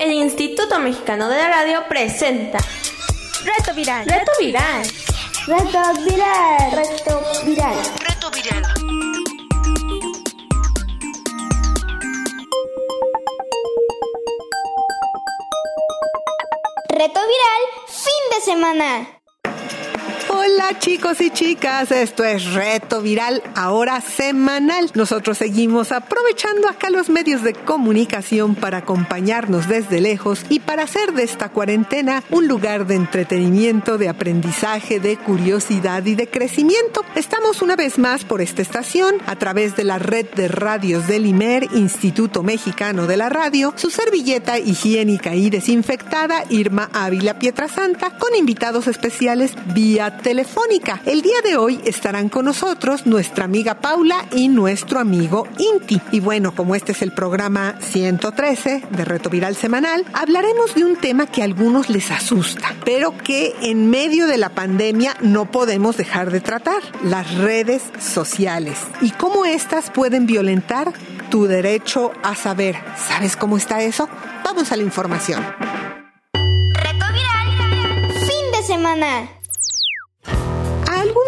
El Instituto Mexicano de la Radio presenta Reto Viral. Reto Viral. Reto Viral. Reto Viral. Reto Viral. Reto Viral. Fin de semana. Hola chicos y chicas, esto es Reto Viral, ahora semanal. Nosotros seguimos aprovechando acá los medios de comunicación para acompañarnos desde lejos y para hacer de esta cuarentena un lugar de entretenimiento, de aprendizaje, de curiosidad y de crecimiento. Estamos una vez más por esta estación a través de la red de radios del IMER, Instituto Mexicano de la Radio, su servilleta higiénica y desinfectada Irma Ávila Pietrasanta con invitados especiales vía telefónica. El día de hoy estarán con nosotros nuestra amiga Paula y nuestro amigo Inti. Y bueno, como este es el programa 113 de Reto Viral Semanal, hablaremos de un tema que a algunos les asusta, pero que en medio de la pandemia no podemos dejar de tratar, las redes sociales y cómo éstas pueden violentar tu derecho a saber. ¿Sabes cómo está eso? Vamos a la información. Reto Viral. Fin de semana.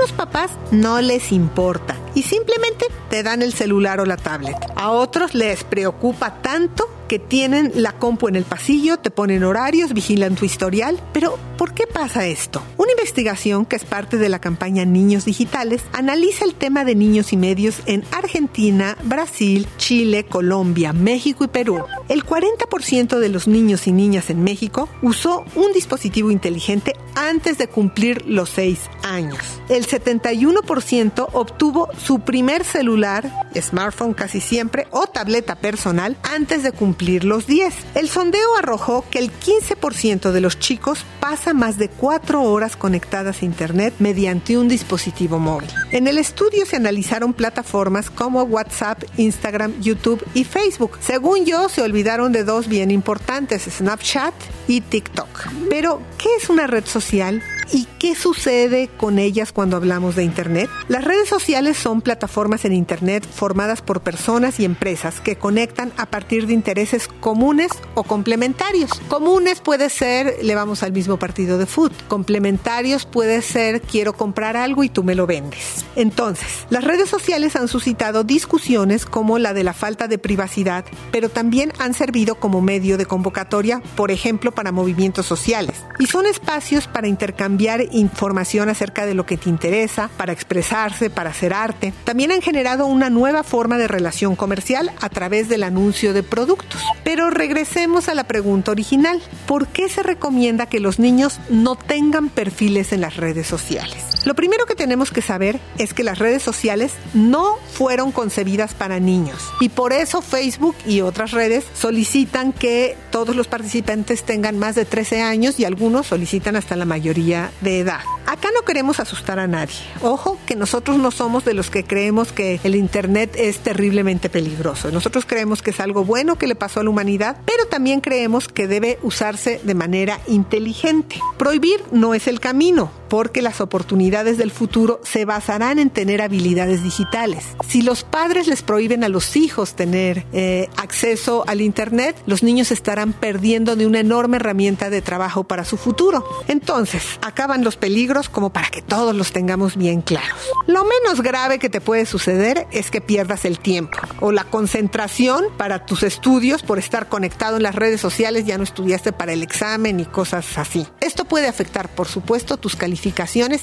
Algunos papás no les importa y simplemente te dan el celular o la tablet. A otros les preocupa tanto que tienen la compu en el pasillo, te ponen horarios, vigilan tu historial. Pero, ¿por qué pasa esto? Una investigación que es parte de la campaña Niños Digitales analiza el tema de niños y medios en Argentina, Brasil, Chile, Colombia, México y Perú. El 40% de los niños y niñas en México usó un dispositivo inteligente antes de cumplir los 6 años. El 71% obtuvo su primer celular, smartphone casi siempre, o tableta personal antes de cumplir los 10. El sondeo arrojó que el 15% de los chicos pasa más de 4 horas conectadas a Internet mediante un dispositivo móvil. En el estudio se analizaron plataformas como WhatsApp, Instagram, YouTube y Facebook. Según yo, se olvidaron de dos bien importantes, Snapchat y TikTok. Pero, ¿qué es una red social? ¿Y qué sucede con ellas cuando hablamos de Internet? Las redes sociales son plataformas en Internet formadas por personas y empresas que conectan a partir de intereses comunes o complementarios. Comunes puede ser, le vamos al mismo partido de fútbol. Complementarios puede ser, quiero comprar algo y tú me lo vendes. Entonces, las redes sociales han suscitado discusiones como la de la falta de privacidad, pero también han servido como medio de convocatoria, por ejemplo, para movimientos sociales. Y son espacios para intercambiar información acerca de lo que te interesa, para expresarse, para hacer arte. También han generado una nueva forma de relación comercial a través del anuncio de productos. Pero regresemos a la pregunta original. ¿Por qué se recomienda que los niños no tengan perfiles en las redes sociales? Lo primero que tenemos que saber es que las redes sociales no fueron concebidas para niños y por eso Facebook y otras redes solicitan que todos los participantes tengan más de 13 años y algunos solicitan hasta la mayoría de edad. Acá no queremos asustar a nadie. Ojo que nosotros no somos de los que creemos que el Internet es terriblemente peligroso. Nosotros creemos que es algo bueno que le pasó a la humanidad, pero también creemos que debe usarse de manera inteligente. Prohibir no es el camino porque las oportunidades del futuro se basarán en tener habilidades digitales. Si los padres les prohíben a los hijos tener eh, acceso al Internet, los niños estarán perdiendo de una enorme herramienta de trabajo para su futuro. Entonces, acaban los peligros como para que todos los tengamos bien claros. Lo menos grave que te puede suceder es que pierdas el tiempo o la concentración para tus estudios por estar conectado en las redes sociales, ya no estudiaste para el examen y cosas así. Esto puede afectar, por supuesto, tus calificaciones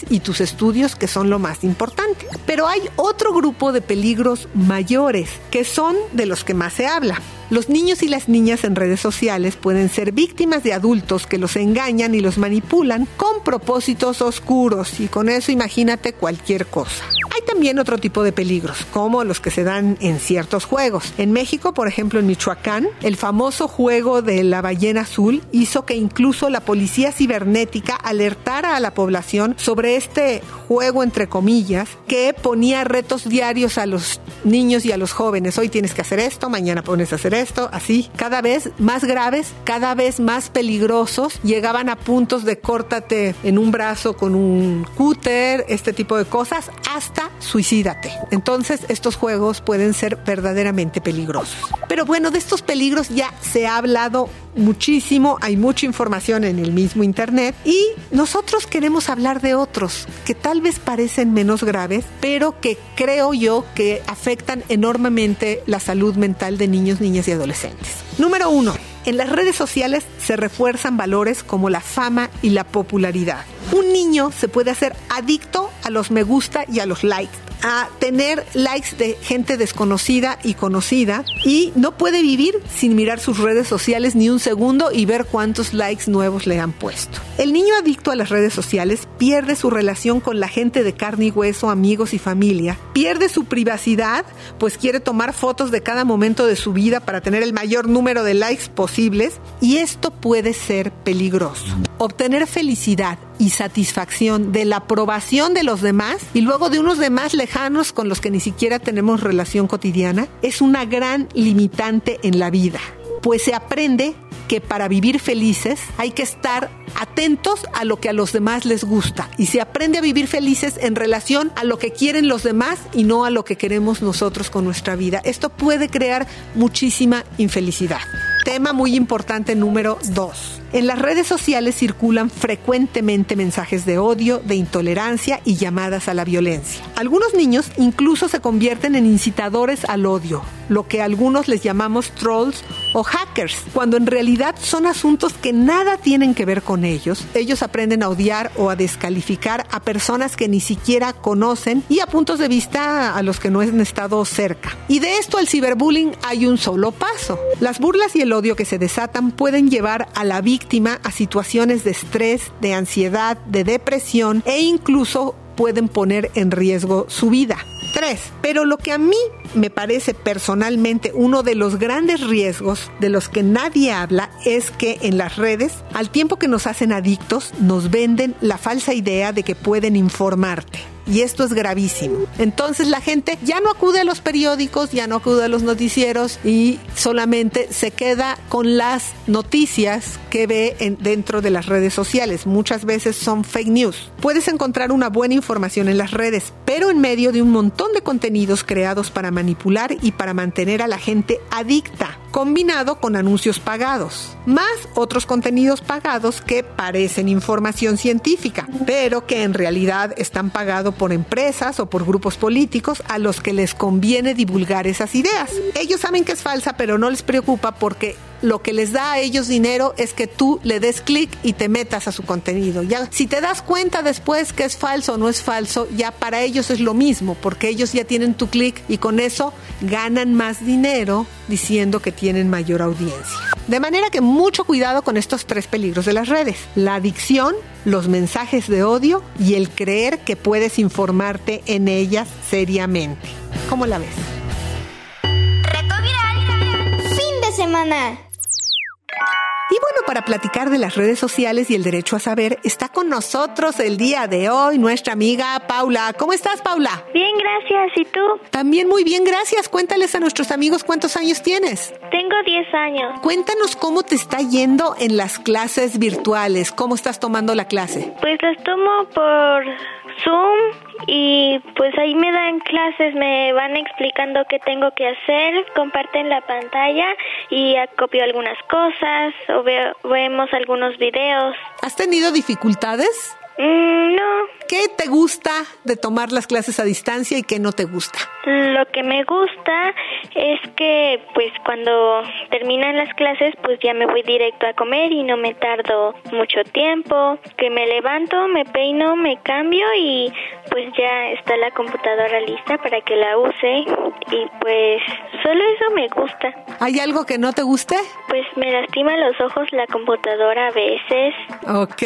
y tus estudios, que son lo más importante. Pero hay otro grupo de peligros mayores, que son de los que más se habla. Los niños y las niñas en redes sociales pueden ser víctimas de adultos que los engañan y los manipulan con propósitos oscuros y con eso imagínate cualquier cosa. Hay también otro tipo de peligros, como los que se dan en ciertos juegos. En México, por ejemplo, en Michoacán, el famoso juego de la ballena azul hizo que incluso la policía cibernética alertara a la población sobre este juego, entre comillas, que ponía retos diarios a los niños y a los jóvenes. Hoy tienes que hacer esto, mañana pones a hacer esto, así, cada vez más graves, cada vez más peligrosos, llegaban a puntos de córtate en un brazo con un cúter, este tipo de cosas, hasta suicídate. Entonces, estos juegos pueden ser verdaderamente peligrosos. Pero bueno, de estos peligros ya se ha hablado muchísimo, hay mucha información en el mismo Internet y nosotros queremos hablar de otros que tal vez parecen menos graves, pero que creo yo que afectan enormemente la salud mental de niños, niñas y adolescentes. Número uno, en las redes sociales se refuerzan valores como la fama y la popularidad. Un niño se puede hacer adicto a los me gusta y a los likes a tener likes de gente desconocida y conocida y no puede vivir sin mirar sus redes sociales ni un segundo y ver cuántos likes nuevos le han puesto. El niño adicto a las redes sociales pierde su relación con la gente de carne y hueso, amigos y familia, pierde su privacidad, pues quiere tomar fotos de cada momento de su vida para tener el mayor número de likes posibles y esto puede ser peligroso. Obtener felicidad y satisfacción de la aprobación de los demás y luego de unos demás lejanos con los que ni siquiera tenemos relación cotidiana es una gran limitante en la vida, pues se aprende que para vivir felices hay que estar atentos a lo que a los demás les gusta y se aprende a vivir felices en relación a lo que quieren los demás y no a lo que queremos nosotros con nuestra vida. Esto puede crear muchísima infelicidad. Tema muy importante número dos. En las redes sociales circulan frecuentemente mensajes de odio, de intolerancia y llamadas a la violencia. Algunos niños incluso se convierten en incitadores al odio, lo que algunos les llamamos trolls o hackers, cuando en realidad son asuntos que nada tienen que ver con ellos. Ellos aprenden a odiar o a descalificar a personas que ni siquiera conocen y a puntos de vista a los que no han estado cerca. Y de esto al ciberbullying hay un solo paso. Las burlas y el odio que se desatan pueden llevar a la víctima a situaciones de estrés, de ansiedad, de depresión e incluso pueden poner en riesgo su vida. Tres, pero lo que a mí me parece personalmente uno de los grandes riesgos de los que nadie habla es que en las redes, al tiempo que nos hacen adictos, nos venden la falsa idea de que pueden informarte y esto es gravísimo. Entonces la gente ya no acude a los periódicos, ya no acude a los noticieros y solamente se queda con las noticias que ve en, dentro de las redes sociales. Muchas veces son fake news. Puedes encontrar una buena información en las redes, pero en medio de un montón de contenidos creados para manipular y para mantener a la gente adicta, combinado con anuncios pagados, más otros contenidos pagados que parecen información científica, pero que en realidad están pagados por empresas o por grupos políticos a los que les conviene divulgar esas ideas. Ellos saben que es falsa, pero no les preocupa porque lo que les da a ellos dinero es que tú le des clic y te metas a su contenido. Ya, si te das cuenta después que es falso o no es falso, ya para ellos es lo mismo, porque ellos ya tienen tu clic y con eso ganan más dinero diciendo que tienen mayor audiencia. De manera que mucho cuidado con estos tres peligros de las redes. La adicción, los mensajes de odio y el creer que puedes informarte en ellas seriamente. ¿Cómo la ves? Reto viral. Fin de semana. Para platicar de las redes sociales y el derecho a saber, está con nosotros el día de hoy nuestra amiga Paula. ¿Cómo estás, Paula? Bien, gracias. ¿Y tú? También muy bien, gracias. Cuéntales a nuestros amigos cuántos años tienes. Tengo 10 años. Cuéntanos cómo te está yendo en las clases virtuales, cómo estás tomando la clase. Pues las tomo por Zoom y pues ahí me dan clases, me van explicando qué tengo que hacer, comparten la pantalla y acopio algunas cosas o veo- vemos algunos videos. ¿Has tenido dificultades? Mm, no, ¿Qué te gusta de tomar las clases a distancia y qué no te gusta? lo que me gusta es que pues cuando terminan las clases pues ya me voy directo a comer y no me tardo mucho tiempo, que me levanto, me peino, me cambio y pues ya está la computadora lista para que la use y pues solo eso me gusta. ¿Hay algo que no te guste? Pues me lastima los ojos la computadora a veces. Ok.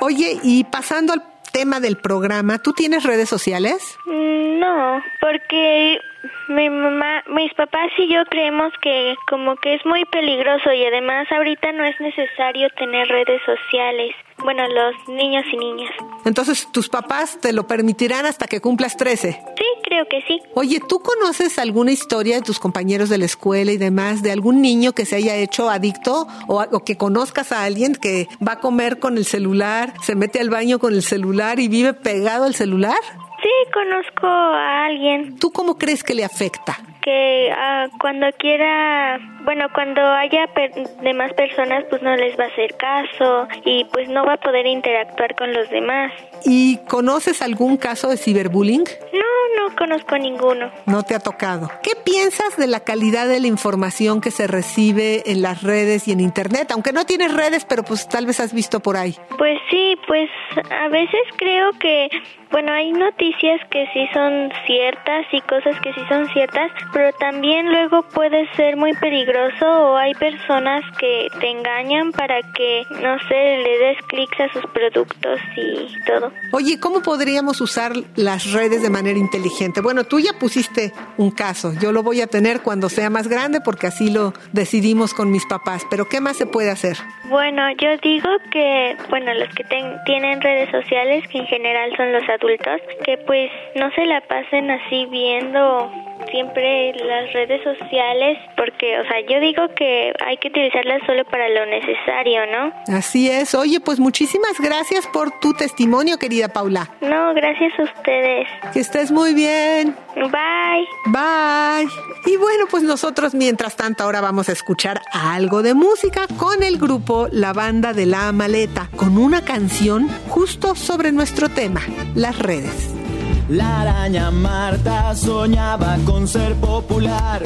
Oye, y pasando al tema del programa, ¿tú tienes redes sociales? Mm, No, porque mi mamá, mis papás y yo creemos que como que es muy peligroso y además ahorita no es necesario tener redes sociales. Bueno, los niños y niñas. Entonces, tus papás te lo permitirán hasta que cumplas 13. Sí, creo que sí. Oye, ¿tú conoces alguna historia de tus compañeros de la escuela y demás, de algún niño que se haya hecho adicto o, o que conozcas a alguien que va a comer con el celular, se mete al baño con el celular y vive pegado al celular? Sí, conozco a alguien. ¿Tú cómo crees que le afecta? que ah, cuando quiera, bueno, cuando haya demás personas, pues no les va a hacer caso y pues no va a poder interactuar con los demás. ¿Y conoces algún caso de ciberbullying? No, no conozco ninguno. No te ha tocado. ¿Qué piensas de la calidad de la información que se recibe en las redes y en internet? Aunque no tienes redes, pero pues tal vez has visto por ahí. Pues sí, pues a veces creo que bueno, hay noticias que sí son ciertas y cosas que sí son ciertas, pero también luego puede ser muy peligroso o hay personas que te engañan para que, no sé, le des clics a sus productos y todo. Oye, ¿cómo podríamos usar las redes de manera inteligente? Bueno, tú ya pusiste un caso, yo lo voy a tener cuando sea más grande porque así lo decidimos con mis papás, pero ¿qué más se puede hacer? Bueno, yo digo que, bueno, los que tienen redes sociales, que en general son los adultos, que pues no se la pasen así viendo siempre las redes sociales porque, o sea, yo digo que hay que utilizarlas solo para lo necesario, ¿no? Así es. Oye, pues muchísimas gracias por tu testimonio, querida Paula. No, gracias a ustedes. Que estés muy bien. Bye. Bye. Y bueno, pues nosotros mientras tanto ahora vamos a escuchar algo de música con el grupo La Banda de la Maleta, con una canción justo sobre nuestro tema, las redes. La araña Marta soñaba con ser popular.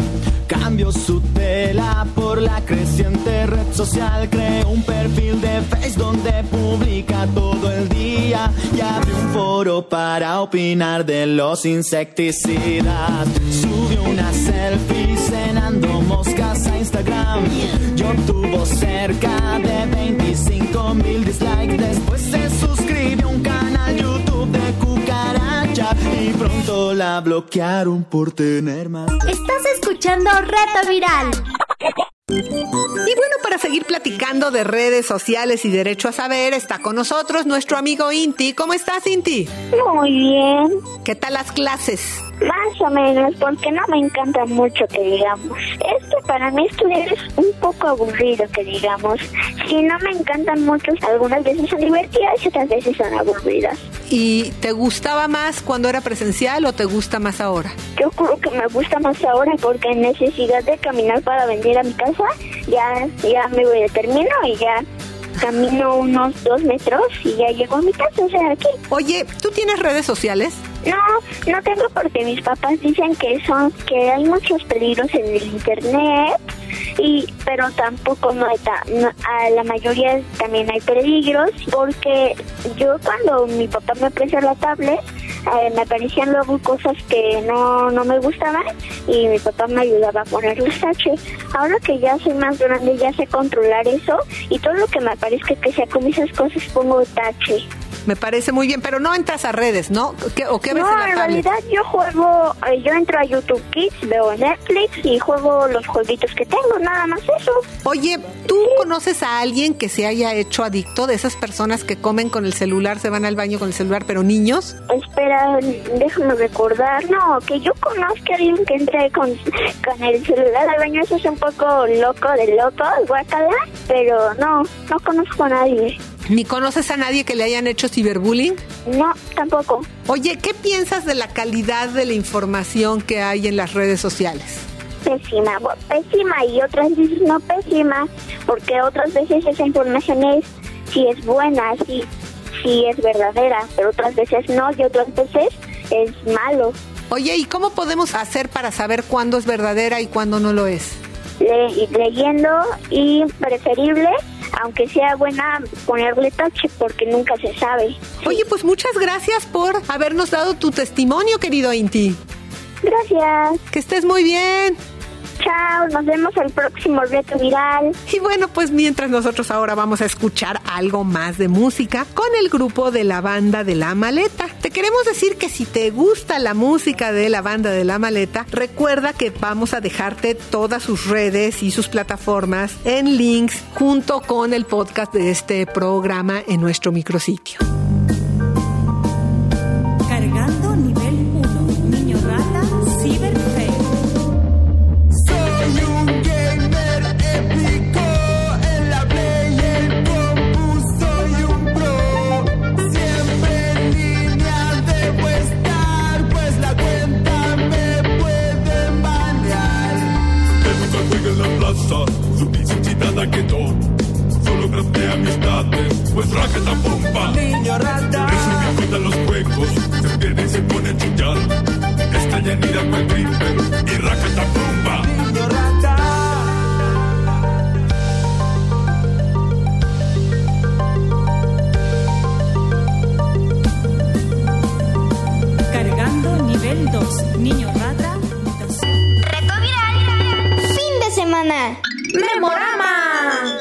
Cambió su tela por la creciente red social. Creó un perfil de Facebook donde publica todo el día. Y abre un foro para opinar de los insecticidas. Subió una selfie cenando moscas a Instagram. Yo tuvo cerca de 25 mil dislikes. Después se suscribió a un canal YouTube Y pronto la bloquearon por tener más. Estás escuchando Reto Viral. Y bueno, para seguir platicando de redes sociales y derecho a saber, está con nosotros nuestro amigo Inti. ¿Cómo estás, Inti? Muy bien. ¿Qué tal las clases? Más o menos, porque no me encanta mucho que digamos. Es que para mí estudiar es un poco aburrido que digamos. Si no me encantan mucho, algunas veces son divertidas y otras veces son aburridas. ¿Y te gustaba más cuando era presencial o te gusta más ahora? Yo creo que me gusta más ahora porque necesidad de caminar para venir a mi casa, ya, ya me voy, termino y ya camino unos dos metros y ya llego a mi casa, o sea, aquí. Oye, ¿tú tienes redes sociales? No, no tengo porque mis papás dicen que son que hay muchos peligros en el internet y pero tampoco no hay no, a la mayoría también hay peligros porque yo cuando mi papá me presta la tablet eh, me aparecían luego cosas que no, no me gustaban y mi papá me ayudaba a poner los. Ahora que ya soy más grande ya sé controlar eso y todo lo que me aparezca que sea con esas cosas pongo tache. Me parece muy bien, pero no entras a redes, ¿no? ¿Qué, ¿O qué ves no, en la en realidad yo juego, eh, yo entro a YouTube Kids, veo Netflix y juego los jueguitos que tengo, nada más eso. Oye, ¿tú conoces a alguien que se haya hecho adicto de esas personas que comen con el celular, se van al baño con el celular, pero niños? Espera, déjame recordar. No, que yo conozca a alguien que entre con, con el celular al baño, eso es un poco loco de loco, guacala, pero no, no conozco a nadie. ¿Ni conoces a nadie que le hayan hecho ciberbullying? No, tampoco. Oye, ¿qué piensas de la calidad de la información que hay en las redes sociales? Pésima, pésima y otras veces no pésima, porque otras veces esa información es, si es buena, si, si es verdadera, pero otras veces no y otras veces es malo. Oye, ¿y cómo podemos hacer para saber cuándo es verdadera y cuándo no lo es? Le- leyendo y preferible, aunque sea buena, ponerle tache porque nunca se sabe. Oye, pues muchas gracias por habernos dado tu testimonio, querido Inti. Gracias. Que estés muy bien. Chao, nos vemos el próximo reto viral. Y bueno, pues mientras nosotros ahora vamos a escuchar algo más de música con el grupo de la banda de la maleta. Te queremos decir que si te gusta la música de la banda de la maleta, recuerda que vamos a dejarte todas sus redes y sus plataformas en links junto con el podcast de este programa en nuestro micrositio. plaza, publicidad que todo. Solo grafé amistades, pues raqueta bomba. Niño rata. Eso que los juegos, se pierde y se pone a chillar. Está llenida con el creeper y raqueta bomba. Niño rata. Cargando nivel 2, niño rata ¡Memorama!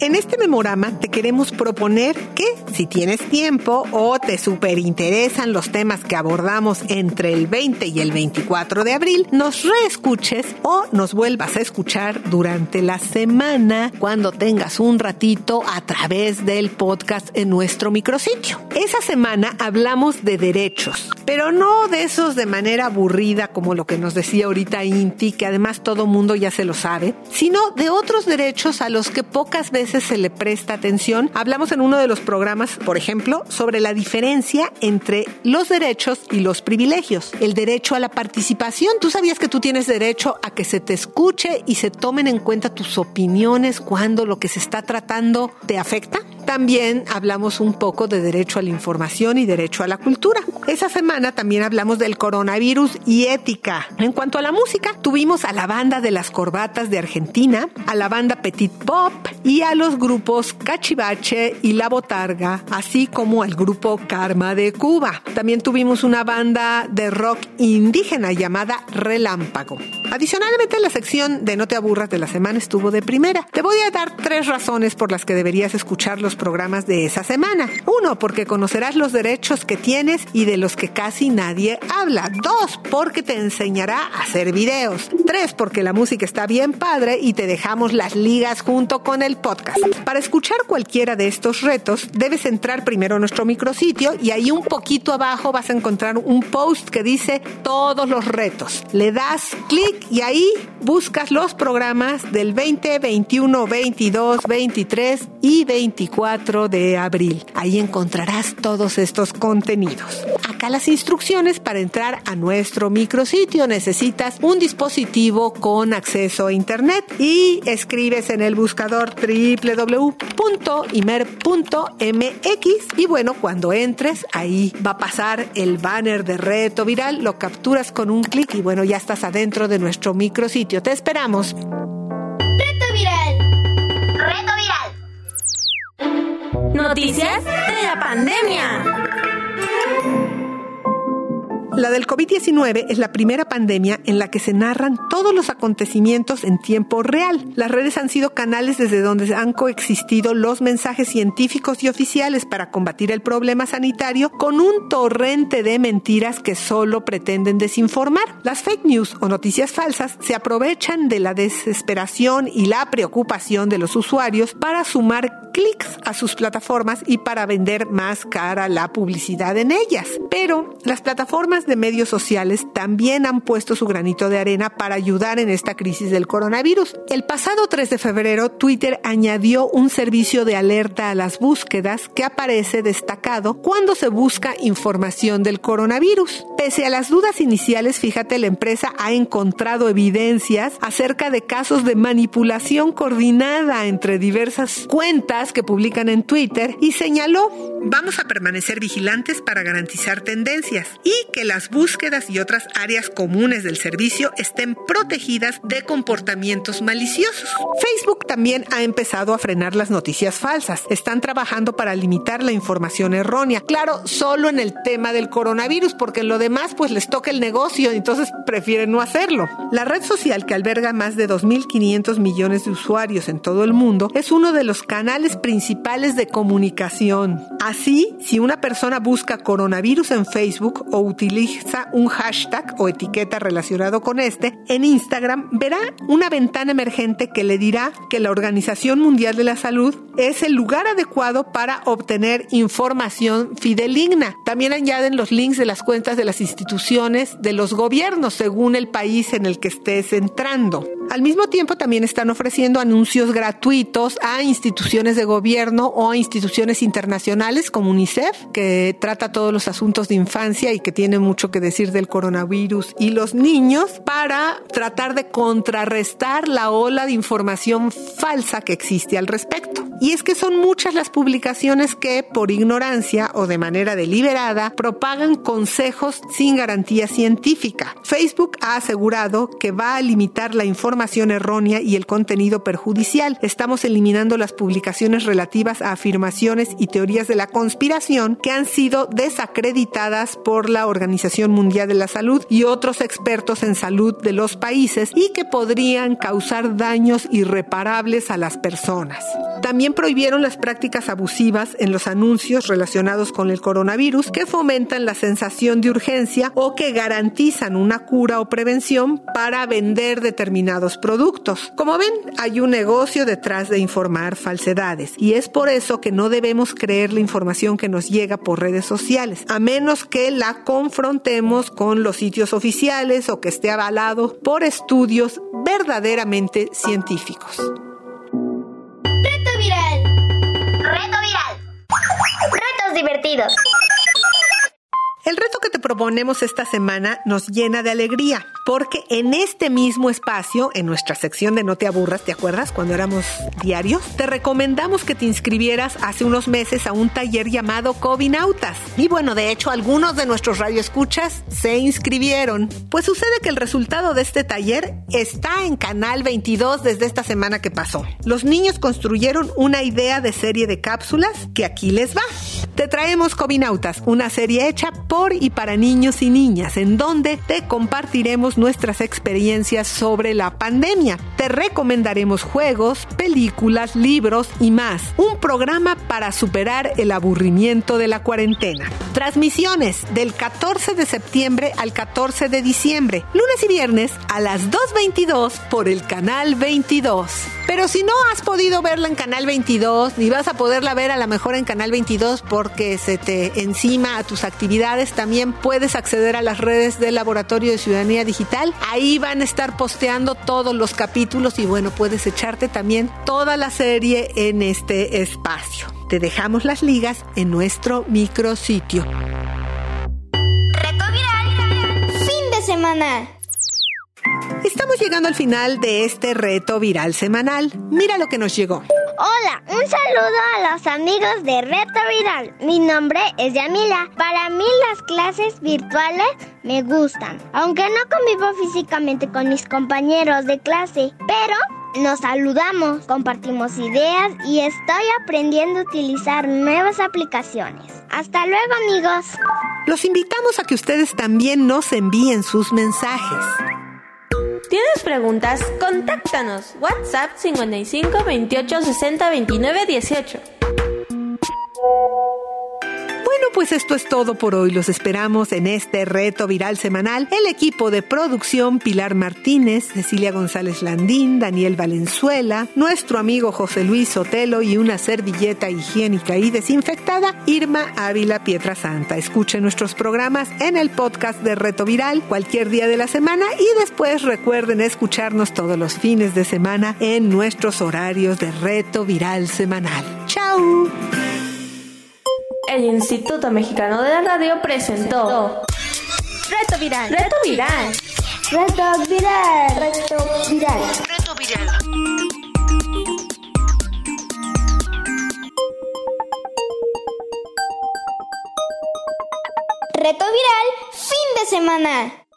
En este memorama te queremos proponer que, si tienes tiempo o te superinteresan los temas que abordamos entre el 20 y el 24 de abril, nos reescuches o nos vuelvas a escuchar durante la semana cuando tengas un ratito a través del podcast en nuestro micrositio. Esa semana hablamos de derechos, pero no de esos de manera aburrida como lo que nos decía ahorita Inti, que además todo mundo ya se lo sabe, sino de otros derechos a los que pocas veces se le presta atención. Hablamos en uno de los programas, por ejemplo, sobre la diferencia entre los derechos y los privilegios. El derecho a la participación. ¿Tú sabías que tú tienes derecho a que se te escuche y se tomen en cuenta tus opiniones cuando lo que se está tratando te afecta? También hablamos un poco de derecho a la información y derecho a la cultura. Esa semana también hablamos del coronavirus y ética. En cuanto a la música, tuvimos a la banda de las corbatas de Argentina, a la banda Petit Pop y a los grupos Cachivache y La Botarga, así como al grupo Karma de Cuba. También tuvimos una banda de rock indígena llamada Relámpago. Adicionalmente, la sección de No te aburras de la semana estuvo de primera. Te voy a dar tres razones por las que deberías escuchar los programas de esa semana. Uno, porque conocerás los derechos que tienes y de los que casi nadie habla. Dos, porque te enseñará a hacer videos. Tres, porque la música está bien padre y te dejamos las ligas junto con el podcast. Para escuchar cualquiera de estos retos, debes entrar primero a nuestro micrositio y ahí un poquito abajo vas a encontrar un post que dice todos los retos. Le das clic y ahí buscas los programas del 20, 21, 22, 23 y 24 de abril. Ahí encontrarás todos estos contenidos. Acá las instrucciones para entrar a nuestro micrositio. Necesitas un dispositivo con acceso a internet y escribes en el buscador www.imer.mx y bueno, cuando entres ahí va a pasar el banner de reto viral, lo capturas con un clic y bueno, ya estás adentro de nuestro micrositio. Te esperamos. Noticias de la pandemia. La del COVID-19 es la primera pandemia en la que se narran todos los acontecimientos en tiempo real. Las redes han sido canales desde donde han coexistido los mensajes científicos y oficiales para combatir el problema sanitario con un torrente de mentiras que solo pretenden desinformar. Las fake news o noticias falsas se aprovechan de la desesperación y la preocupación de los usuarios para sumar clics a sus plataformas y para vender más cara la publicidad en ellas. Pero las plataformas de medios sociales también han puesto su granito de arena para ayudar en esta crisis del coronavirus. El pasado 3 de febrero, Twitter añadió un servicio de alerta a las búsquedas que aparece destacado cuando se busca información del coronavirus. Pese a las dudas iniciales, fíjate, la empresa ha encontrado evidencias acerca de casos de manipulación coordinada entre diversas cuentas que publican en Twitter y señaló, vamos a permanecer vigilantes para garantizar tendencias y que las búsquedas y otras áreas comunes del servicio estén protegidas de comportamientos maliciosos. Facebook también ha empezado a frenar las noticias falsas. Están trabajando para limitar la información errónea. Claro, solo en el tema del coronavirus, porque en lo demás pues les toca el negocio, entonces prefieren no hacerlo. La red social que alberga más de 2.500 millones de usuarios en todo el mundo es uno de los canales principales de comunicación. Así, si una persona busca coronavirus en Facebook o utiliza un hashtag o etiqueta relacionado con este, en Instagram verá una ventana emergente que le dirá que la Organización Mundial de la Salud es el lugar adecuado para obtener información fideligna. También añaden los links de las cuentas de las instituciones de los gobiernos según el país en el que estés entrando. Al mismo tiempo también están ofreciendo anuncios gratuitos a instituciones de gobierno o a instituciones internacionales como UNICEF, que trata todos los asuntos de infancia y que tiene mucho que decir del coronavirus y los niños, para tratar de contrarrestar la ola de información falsa que existe al respecto. Es que son muchas las publicaciones que, por ignorancia o de manera deliberada, propagan consejos sin garantía científica. Facebook ha asegurado que va a limitar la información errónea y el contenido perjudicial. Estamos eliminando las publicaciones relativas a afirmaciones y teorías de la conspiración que han sido desacreditadas por la Organización Mundial de la Salud y otros expertos en salud de los países y que podrían causar daños irreparables a las personas. También prohibieron las prácticas abusivas en los anuncios relacionados con el coronavirus que fomentan la sensación de urgencia o que garantizan una cura o prevención para vender determinados productos. Como ven, hay un negocio detrás de informar falsedades y es por eso que no debemos creer la información que nos llega por redes sociales, a menos que la confrontemos con los sitios oficiales o que esté avalado por estudios verdaderamente científicos. El reto que te proponemos esta semana nos llena de alegría, porque en este mismo espacio, en nuestra sección de No te aburras, ¿te acuerdas cuando éramos diarios? Te recomendamos que te inscribieras hace unos meses a un taller llamado Cobinautas. Y bueno, de hecho, algunos de nuestros radioescuchas se inscribieron. Pues sucede que el resultado de este taller está en Canal 22 desde esta semana que pasó. Los niños construyeron una idea de serie de cápsulas que aquí les va. Te traemos Cobinautas, una serie hecha por y para niños y niñas, en donde te compartiremos nuestras experiencias sobre la pandemia. Te recomendaremos juegos, películas, libros y más. Un programa para superar el aburrimiento de la cuarentena. Transmisiones del 14 de septiembre al 14 de diciembre, lunes y viernes a las 2.22 por el canal 22. Pero si no has podido verla en Canal 22, ni vas a poderla ver a la mejor en Canal 22 porque se te encima a tus actividades, también puedes acceder a las redes del Laboratorio de Ciudadanía Digital. Ahí van a estar posteando todos los capítulos y bueno, puedes echarte también toda la serie en este espacio. Te dejamos las ligas en nuestro micrositio. Reto viral. Fin de semana. Estamos llegando al final de este reto viral semanal. Mira lo que nos llegó. Hola, un saludo a los amigos de Reto Viral. Mi nombre es Yamila. Para mí las clases virtuales me gustan, aunque no convivo físicamente con mis compañeros de clase, pero nos saludamos, compartimos ideas y estoy aprendiendo a utilizar nuevas aplicaciones. Hasta luego amigos. Los invitamos a que ustedes también nos envíen sus mensajes. ¿Tienes preguntas? Contáctanos. WhatsApp 55 28 60 29 18. Pues esto es todo por hoy. Los esperamos en este reto viral semanal. El equipo de producción Pilar Martínez, Cecilia González Landín, Daniel Valenzuela, nuestro amigo José Luis Sotelo y una servilleta higiénica y desinfectada, Irma Ávila Pietra Santa. Escuchen nuestros programas en el podcast de Reto Viral cualquier día de la semana y después recuerden escucharnos todos los fines de semana en nuestros horarios de Reto Viral semanal. ¡Chao! El Instituto Mexicano de la Radio presentó Reto viral. Reto Viral. Reto Viral. Reto Viral. Reto Viral. Reto viral. Fin de semana.